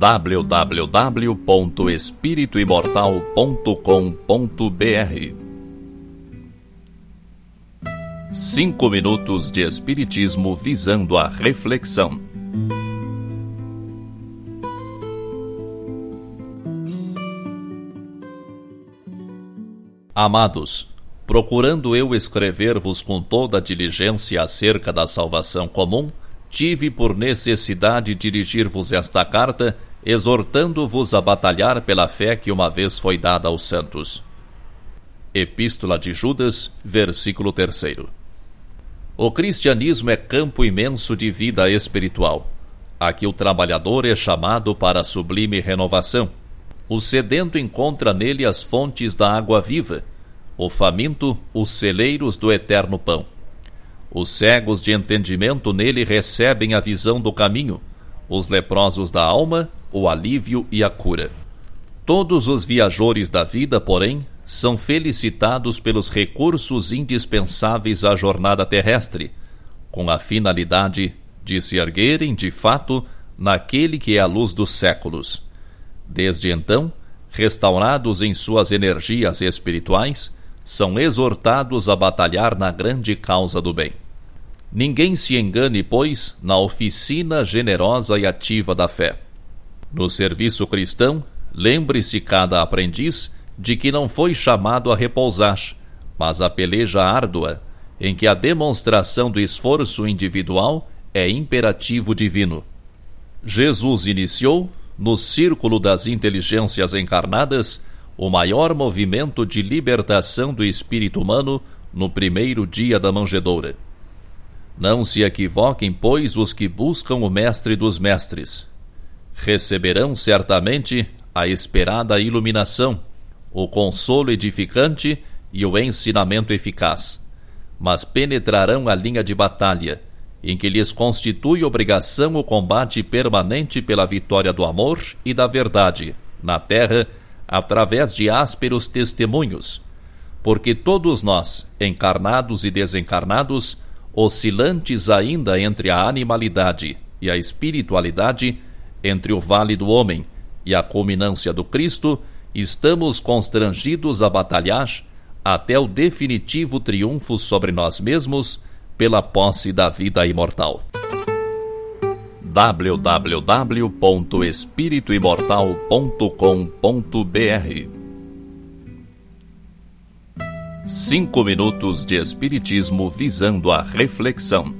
www.espirituimortal.com.br Cinco minutos de Espiritismo visando a reflexão. Amados, procurando eu escrever-vos com toda a diligência acerca da salvação comum, tive por necessidade dirigir-vos esta carta, exortando-vos a batalhar pela fé que uma vez foi dada aos santos. Epístola de Judas, versículo 3. O cristianismo é campo imenso de vida espiritual. Aqui o trabalhador é chamado para a sublime renovação. O sedento encontra nele as fontes da água viva, o faminto, os celeiros do eterno pão. Os cegos de entendimento nele recebem a visão do caminho, os leprosos da alma, o alívio e a cura. Todos os viajores da vida, porém, são felicitados pelos recursos indispensáveis à jornada terrestre, com a finalidade de se erguerem, de fato, naquele que é a luz dos séculos. Desde então, restaurados em suas energias espirituais, são exortados a batalhar na grande causa do bem. Ninguém se engane, pois, na oficina generosa e ativa da fé. No serviço cristão, lembre-se cada aprendiz de que não foi chamado a repousar, mas a peleja árdua, em que a demonstração do esforço individual é imperativo divino. Jesus iniciou, no círculo das inteligências encarnadas, o maior movimento de libertação do espírito humano no primeiro dia da manjedoura. Não se equivoquem, pois, os que buscam o Mestre dos Mestres. Receberão certamente a esperada iluminação, o consolo edificante e o ensinamento eficaz, mas penetrarão a linha de batalha, em que lhes constitui obrigação o combate permanente pela vitória do amor e da verdade, na terra através de ásperos testemunhos, porque todos nós, encarnados e desencarnados, oscilantes ainda entre a animalidade e a espiritualidade, entre o vale do homem e a culminância do Cristo, estamos constrangidos a batalhar até o definitivo triunfo sobre nós mesmos pela posse da vida imortal www.espirituimortal.com.br Cinco minutos de Espiritismo visando a reflexão.